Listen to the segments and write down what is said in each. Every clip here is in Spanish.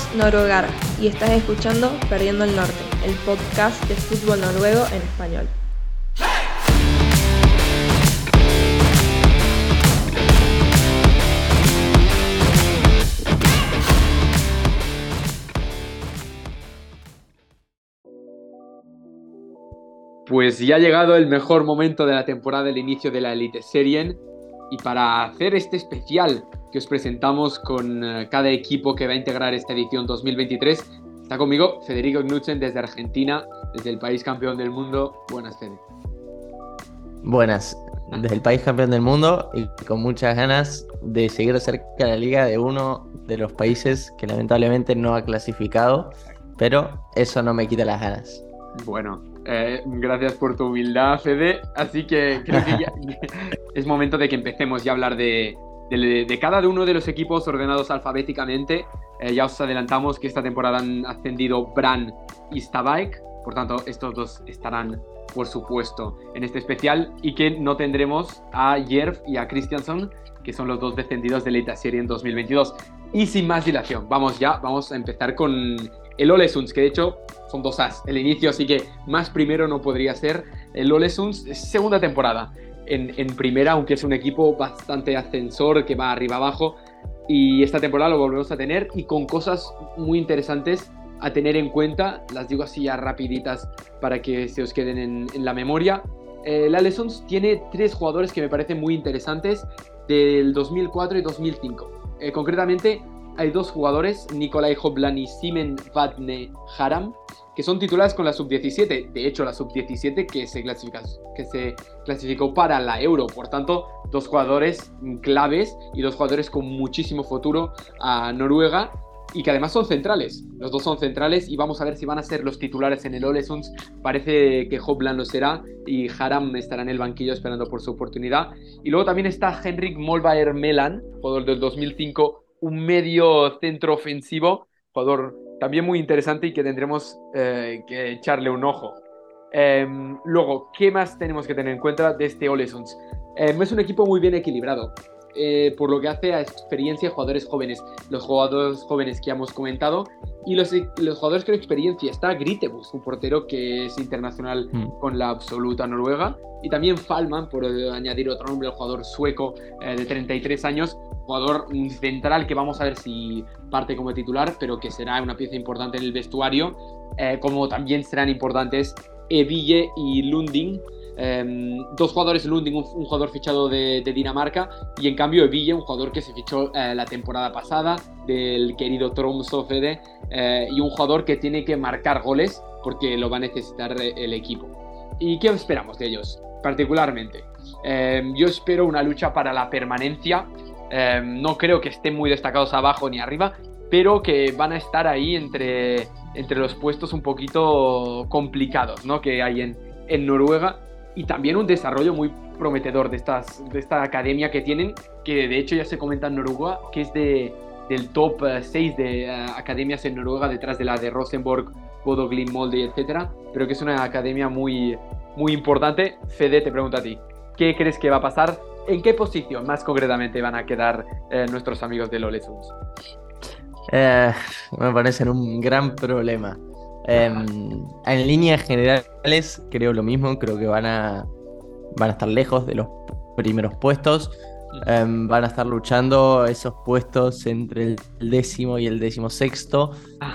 Somos Noruegara y estás escuchando Perdiendo el Norte, el podcast de fútbol noruego en español. Pues ya ha llegado el mejor momento de la temporada del inicio de la Elite Serien y para hacer este especial que os presentamos con eh, cada equipo que va a integrar esta edición 2023, está conmigo Federico Knudsen desde Argentina, desde el país campeón del mundo. Buenas, Fede. Buenas, desde el país campeón del mundo y con muchas ganas de seguir cerca de la liga de uno de los países que lamentablemente no ha clasificado, pero eso no me quita las ganas. Bueno, eh, gracias por tu humildad, Fede. Así que creo que ya es momento de que empecemos ya a hablar de, cada uno de los equipos ordenados alfabéticamente. Eh, ya os adelantamos que esta temporada han ascendido Bran y Stabike. Por tanto, estos dos estarán, por supuesto, en este especial. Y que no tendremos a Jerv y a Christianson, que son los dos descendidos de la Serie en 2022. Y sin más dilación, vamos ya, vamos a empezar con el Olesuns, que de hecho son dos As, el inicio, así que más primero no podría ser. El Olesuns, segunda temporada en, en, primera, aunque es un equipo bastante ascensor que va arriba abajo. Y esta temporada lo volvemos a tener y con cosas muy interesantes a tener en cuenta. Las digo así ya rapiditas para que se os queden en, la memoria. El Alessons tiene tres jugadores que me parecen muy interesantes del 2004 y 2005. Eh, concretamente, hay dos jugadores, Nikolai Hoblan y Simen Vadne Haram, que son titulares con la sub-17. De hecho, la sub-17 que, se que se clasificó para la Euro. Por tanto, dos jugadores claves y dos jugadores con muchísimo futuro a Noruega y que además son centrales. Los dos son centrales y vamos a ver si van a ser los titulares en el Olesuns. Parece que Hoblan lo será y Haram estará en el banquillo esperando por su oportunidad. Y luego también está Henrik Molbaer Melan, jugador del 2005 un medio centro ofensivo, jugador también muy interesante y que tendremos eh, que echarle un ojo. Em, luego, ¿qué más tenemos que tener en cuenta de este Olesons? Em, es un equipo muy bien equilibrado. Eh, por lo que hace a experiencia de jugadores jóvenes, los jugadores jóvenes que hemos comentado y los, los jugadores con experiencia. Está Gritebus, un portero que es internacional mm. con la absoluta Noruega, y también Falman, por añadir otro nombre, el jugador sueco eh, de 33 años, jugador central que vamos a ver si parte como titular, pero que será una pieza importante en el vestuario, eh, como también serán importantes Eville y Lunding, em, dos jugadores, Lunding, un, jugador fichado de, Dinamarca, y en cambio Eville, un jugador que se fichó eh, la temporada pasada del querido Tromso Fede, eh, y un jugador que tiene que marcar goles porque lo va a necesitar el equipo. ¿Y qué esperamos de ellos? Particularmente, em, yo espero una lucha para la permanencia Em, no creo que estén muy destacados abajo ni arriba, pero que van a estar ahí entre, entre los puestos un poquito complicados ¿no? que hay en, en Noruega y también un desarrollo muy prometedor de, estas, de esta academia que tienen, que de hecho ya se comenta en Noruega, que es de, del top 6 eh, de eh, academias en Noruega, detrás de la de Rosenborg, Bodo Molde, etc. Pero que es una academia muy, muy importante. Fede, te pregunto a ti, ¿qué crees que va a pasar ¿En qué posición más concretamente van a quedar eh, nuestros amigos de Lolesuns? Eh, me parecen un gran problema. Em, en líneas generales creo lo mismo, creo que van a, van a estar lejos de los primeros puestos. Em, van a estar luchando esos puestos entre el décimo y el décimo sexto.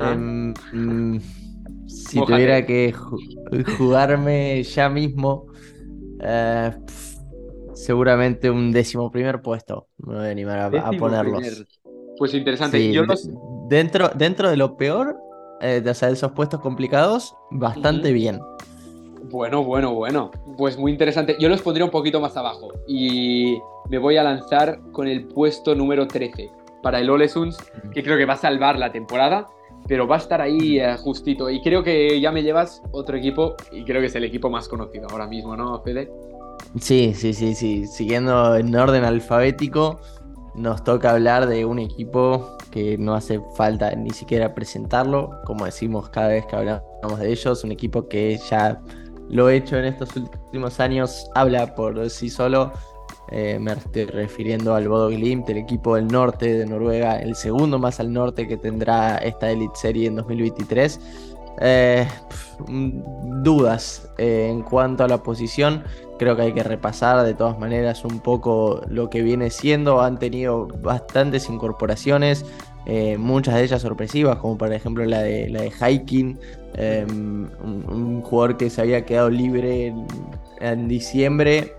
Em, si tuviera que jugarme ya mismo, eh, seguramente un décimo primer puesto. Me voy a animar a, ponerlos. Pues interesante. dentro, dentro de lo peor, eh, de, esos puestos complicados, bastante bien. Bueno, bueno, bueno. Pues muy interesante. Yo los pondría un poquito más abajo. Y me voy a lanzar con el puesto número 13 para el Olesuns, que creo que va a salvar la temporada, pero va a estar ahí eh, justito. Y creo que ya me llevas otro equipo, y creo que es el equipo más conocido ahora mismo, ¿no, Fede? Sí, sí, sí, sí. Siguiendo en orden alfabético, nos toca hablar de un equipo que no hace falta ni siquiera presentarlo, como decimos cada vez que hablamos de ellos, un equipo que ya lo he hecho en estos últimos años habla por sí solo. Eh, me estoy refiriendo al Bodo Glimt, el equipo del norte de Noruega, el segundo más al norte que tendrá esta Elite Serie en 2023. Eh, dudas eh, en cuanto a la posición. Creo que hay que repasar de todas maneras un poco lo que viene siendo. Han tenido bastantes incorporaciones, muchas de ellas sorpresivas, como por ejemplo la de, la de Hiking, un, un, jugador que se había quedado libre en diciembre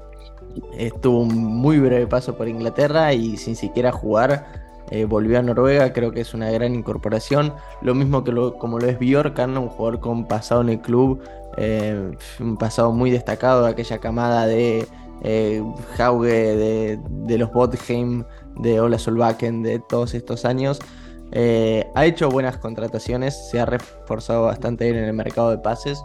estuvo un muy breve paso por Inglaterra y sin siquiera jugar eh, volvió a Noruega, creo que es una gran incorporación. Lo mismo que lo, como lo es Bjorkan, un jugador con pasado en el club, eh, un pasado muy destacado de aquella camada de eh, Hauge, de, de, los Botheim, de Ola Solbakken, de todos estos años. ha hecho buenas contrataciones, se ha reforzado bastante bien en el mercado de pases.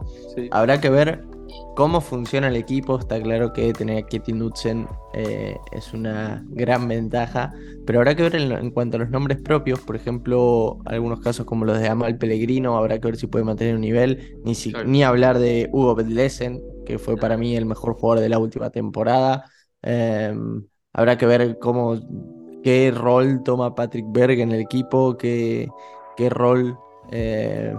Habrá que ver cómo funciona el equipo, está claro que tener a Ketty Nutzen eh, es una gran ventaja, pero habrá que ver en, cuanto a los nombres propios, por ejemplo, algunos casos como los de Amal Pellegrino, habrá que ver si puede mantener un nivel, ni, ni hablar de Hugo Bedlesen, que fue para mí el mejor jugador de la última temporada. Em, habrá que ver cómo, qué rol toma Patrick Berg en el equipo, qué, qué rol eh,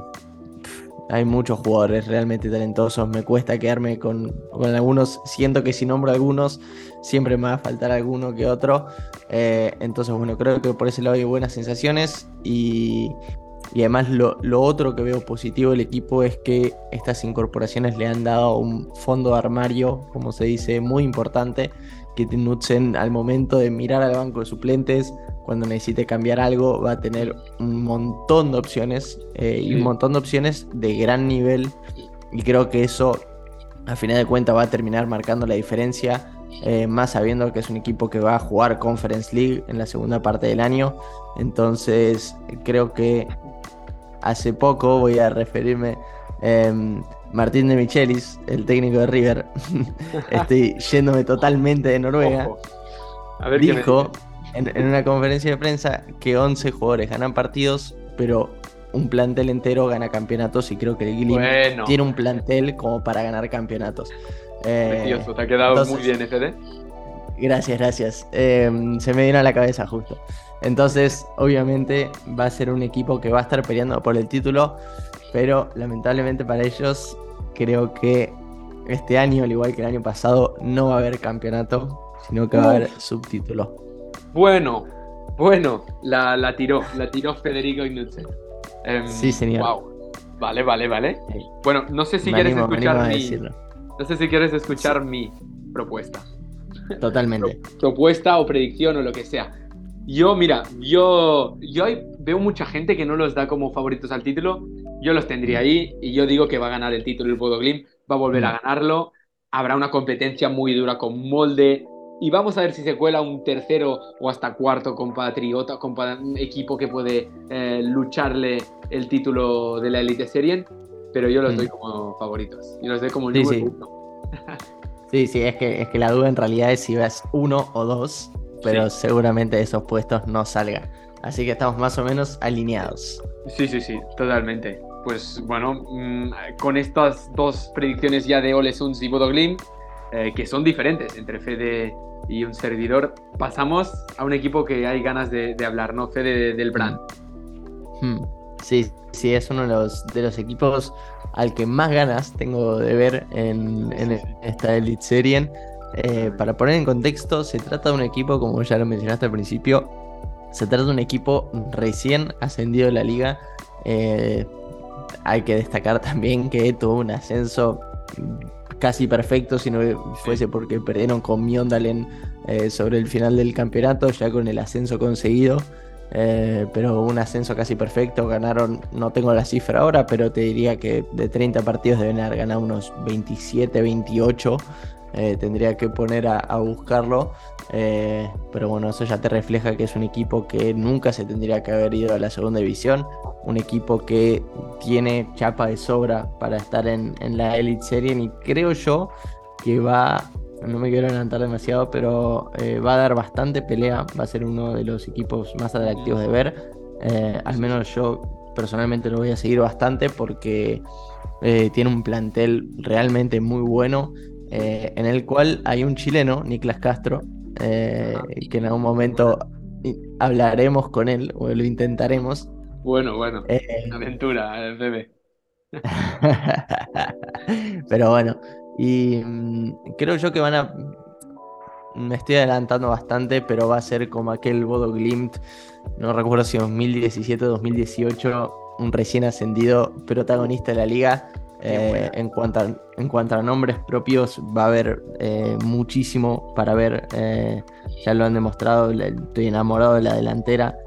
hay muchos jugadores realmente talentosos. Me cuesta quedarme con, algunos. Siento que si nombro algunos, siempre me va a faltar alguno que otro. Eh, entonces, bueno, creo que por ese lado hay buenas sensaciones. Y, además, lo, otro que veo positivo del equipo es que estas incorporaciones le han dado un fondo de armario, como se dice, muy importante. Que Knudsen, al momento de mirar al banco de suplentes, cuando necesite cambiar algo, va a tener un montón de opciones eh, y un montón de opciones de gran nivel. Y creo que eso, a final de cuentas, va a terminar marcando la diferencia. Eh, más sabiendo que es un equipo que va a jugar Conference League en la segunda parte del año. Entonces, creo que hace poco voy a referirme. Em, Martín de Michelis, el técnico de River, estoy yéndome totalmente de Noruega. A ver dijo en, una conferencia de prensa que 11 jugadores ganan partidos, pero un plantel entero gana campeonatos y creo que el Gilly tiene un plantel como para ganar campeonatos. Eh, te ha quedado muy bien, FD. Gracias, gracias. Eh, se me vino a la cabeza justo. Entonces, obviamente, va a ser un equipo que va a estar peleando por el título, pero lamentablemente para ellos, creo que este año, al igual que el año pasado, no va a haber campeonato, sino que va a haber subtítulo. Bueno, bueno, la, tiró, la tiró Federico Ignutzen. Em, sí, señor. Wow. Vale, vale, vale. Bueno, no sé si quieres escuchar mi. No sé si quieres escuchar mi propuesta. Totalmente. propuesta o predicción o lo que sea. Yo, mira, yo, yo veo mucha gente que no los da como favoritos al título. Yo los tendría ahí y yo digo que va a ganar el título el Bodo Glim, va a volver a mm. ganarlo. Habrá una competencia muy dura con Molde, y vamos a ver si se cuela un tercero o hasta cuarto compatriota, un equipo que puede eh, lucharle el título de la Elite Serie, pero yo los mm. doy como favoritos. Y los doy como sí, sí. sí, sí, es que, es que la duda en realidad es si vas uno o dos, pero seguramente esos puestos no salgan. Así que estamos más o menos alineados. Sí, sí, sí, totalmente. Pues bueno, mm, con estas dos predicciones ya de Ole Suns y Bodo eh, que son diferentes entre Fede y un servidor, pasamos a un equipo que hay ganas de, hablar, ¿no? Fede del brand. Hmm. Sí, sí, es uno de los, de los equipos al que más ganas tengo de ver en, esta Elite Serie. Eh, para poner en contexto, se trata de un equipo, como ya lo mencionaste al principio, se trata de un equipo recién ascendido de la liga. Eh, hay que destacar también que tuvo un ascenso casi perfecto si no fuese porque perdieron con Miondalen eh, sobre el final del campeonato, ya con el ascenso conseguido. Eh, pero un ascenso casi perfecto, ganaron, no tengo la cifra ahora, pero te diría que de 30 partidos deben haber ganado unos 27, 28. Eh, tendría que poner a, buscarlo. pero bueno, eso ya te refleja que es un equipo que nunca se tendría que haber ido a la segunda división un equipo que tiene chapa de sobra para estar en, la Elite Serie y creo yo que va, no me quiero adelantar demasiado, pero eh, va a dar bastante pelea, va a ser uno de los equipos más atractivos de ver, eh, al menos yo personalmente lo voy a seguir bastante porque eh, tiene un plantel realmente muy bueno. En el cual hay un chileno, Niklas Castro, eh, que en algún momento hablaremos con él o lo intentaremos. Bueno, bueno, eh, aventura, el bebé. Pero bueno, y mm, creo yo que van a. Me estoy adelantando bastante, pero va a ser como aquel Bodo Glimt, no recuerdo si 2017 o 2018, un recién ascendido protagonista de la liga. Eh, en, cuanto a, en cuanto a nombres propios, va a haber eh, muchísimo para ver. Eh, ya lo han demostrado, estoy enamorado de la delantera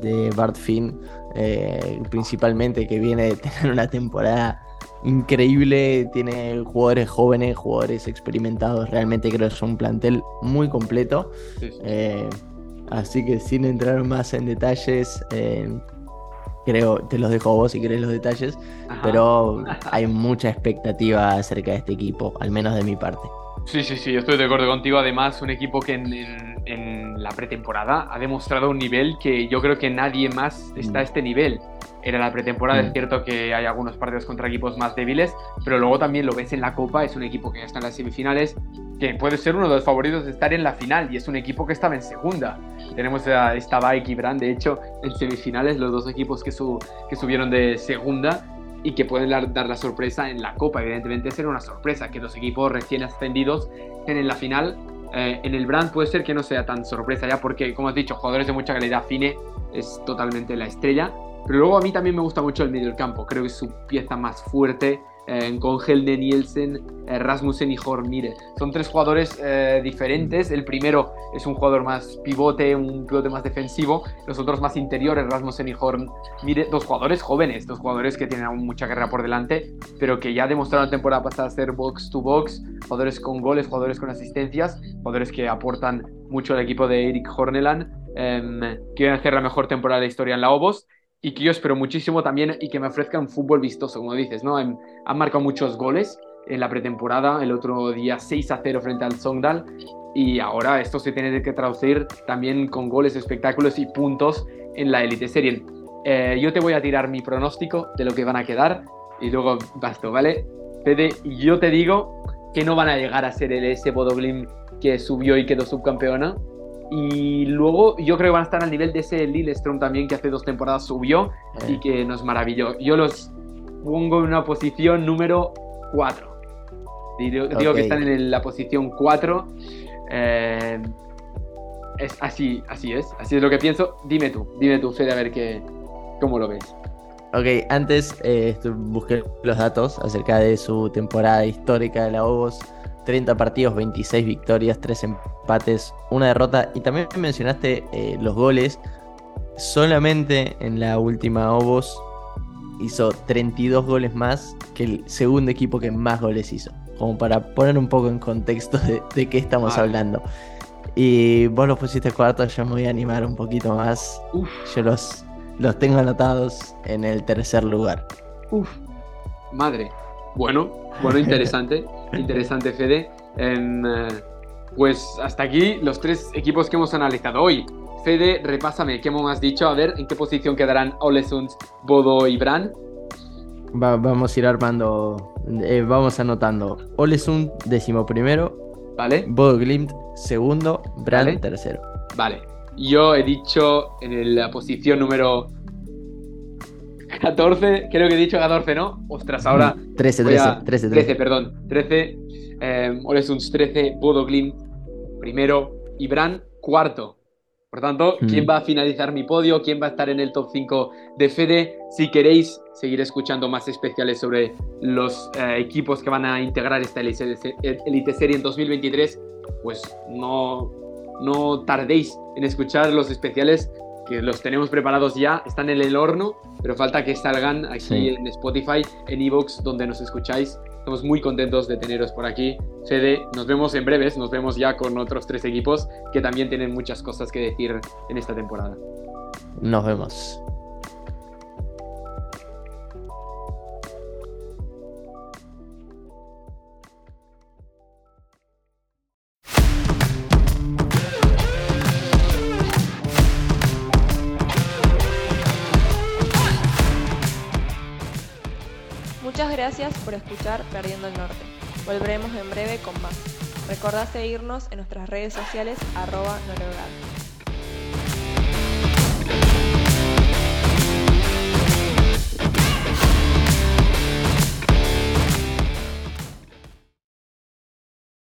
de Bart Finn, principalmente que viene de tener una temporada increíble, tiene jugadores jóvenes, jugadores experimentados, realmente creo que es un plantel muy completo. Así que sin entrar más en detalles, creo, te los dejo a vos si querés los detalles, pero hay mucha expectativa acerca de este equipo, al menos de mi parte. Sí, sí, sí, estoy de acuerdo contigo. Además, un equipo que en, la pretemporada ha demostrado un nivel que yo creo que nadie más está a este nivel. Era la pretemporada, es mm. cierto que hay algunos partidos contra equipos más débiles, pero luego también lo ves en la Copa, es un equipo que ya está en las semifinales, que puede ser uno de los favoritos de estar en la final, y es un equipo que estaba en segunda. Tenemos a esta Bike y Brand, de hecho, en semifinales, los dos equipos que, que subieron de segunda, y que pueden dar, la sorpresa en la Copa. Evidentemente será una sorpresa que dos equipos recién ascendidos estén en la final. Eh, en el Brand puede ser que no sea tan sorpresa ya porque, como has dicho, jugadores de mucha calidad. Fine es totalmente la estrella. Pero luego a mí también me gusta mucho el medio del campo. Creo que es su pieza más fuerte eh, con Helden Nielsen, eh, Rasmussen y Hormire. Son tres jugadores eh, diferentes. El primero es un jugador más pivote, un pivote más defensivo. Los otros más interiores, Rasmussen y Hormire. Dos jugadores jóvenes, dos jugadores que tienen aún mucha carrera por delante, pero que ya demostraron la temporada pasada ser box to box. Jugadores con goles, jugadores con asistencias, jugadores que aportan mucho al equipo de Eric Horneland. Em, quieren hacer la mejor temporada de la historia en la Obos y que yo espero muchísimo también y que me ofrezca un fútbol vistoso, como dices, ¿no? Han, marcado muchos goles en la pretemporada, el otro día 6 a 0 frente al Songdal y ahora esto se tiene que traducir también con goles, espectáculos y puntos en la Elite Serie. Eh, yo te voy a tirar mi pronóstico de lo que van a quedar y luego basto, ¿vale? Fede, yo te digo que no van a llegar a ser el ese Bodoglim que subió y quedó subcampeona, y luego yo creo que van a estar al nivel de ese Lillestrøm también que hace dos temporadas subió y eh. que nos maravilló. Yo los pongo en una posición número 4. Digo, que están en la posición 4. Eh, es así, así es, así es lo que pienso. Dime tú, dime tú, Fede, a ver qué, cómo lo ves. Ok, antes eh, busqué los datos acerca de su temporada histórica de la Obos 30 partidos, 26 victorias, 3 empates, una derrota. Y también mencionaste eh, los goles. Solamente en la última Obos hizo 32 goles más que el segundo equipo que más goles hizo. Como para poner un poco en contexto de, qué estamos hablando. Y vos los pusiste cuarto, yo me voy a animar un poquito más. Yo los, los tengo anotados en el tercer lugar. Uf, madre. Bueno, bueno, interesante. interesante, Fede. Em, eh, pues hasta aquí los tres equipos que hemos analizado hoy. Fede, repásame, ¿qué hemos dicho? A ver, ¿en qué posición quedarán Olesund, Bodo y Bran? vamos a ir armando, eh, vamos anotando. Olesund, décimo primero. Vale. Bodo Glimt, segundo. Bran, tercero. Vale. Yo he dicho en la posición número 14, creo que he dicho 14, ¿no? Ostras, ahora. 13, 13, 13, 13, perdón. 13, eh, 13, Bodo primero y Bran cuarto. Por tanto, ¿quién mm. va a finalizar mi podio? ¿Quién va a estar en el top 5 de Fede? Si queréis seguir escuchando más especiales sobre los eh, equipos que van a integrar esta Elite Serie en 2023, pues no, no tardéis en escuchar los especiales que los tenemos preparados ya, están en el horno, pero falta que salgan aquí en Spotify, en Evox, donde nos escucháis. Estamos muy contentos de teneros por aquí. Fede, nos vemos en breves, nos vemos ya con otros tres equipos que también tienen muchas cosas que decir en esta temporada. Nos vemos. Gracias por escuchar Perdiendo el Norte. Volveremos en breve con más. Recordá seguirnos en nuestras redes sociales arroba noruegado.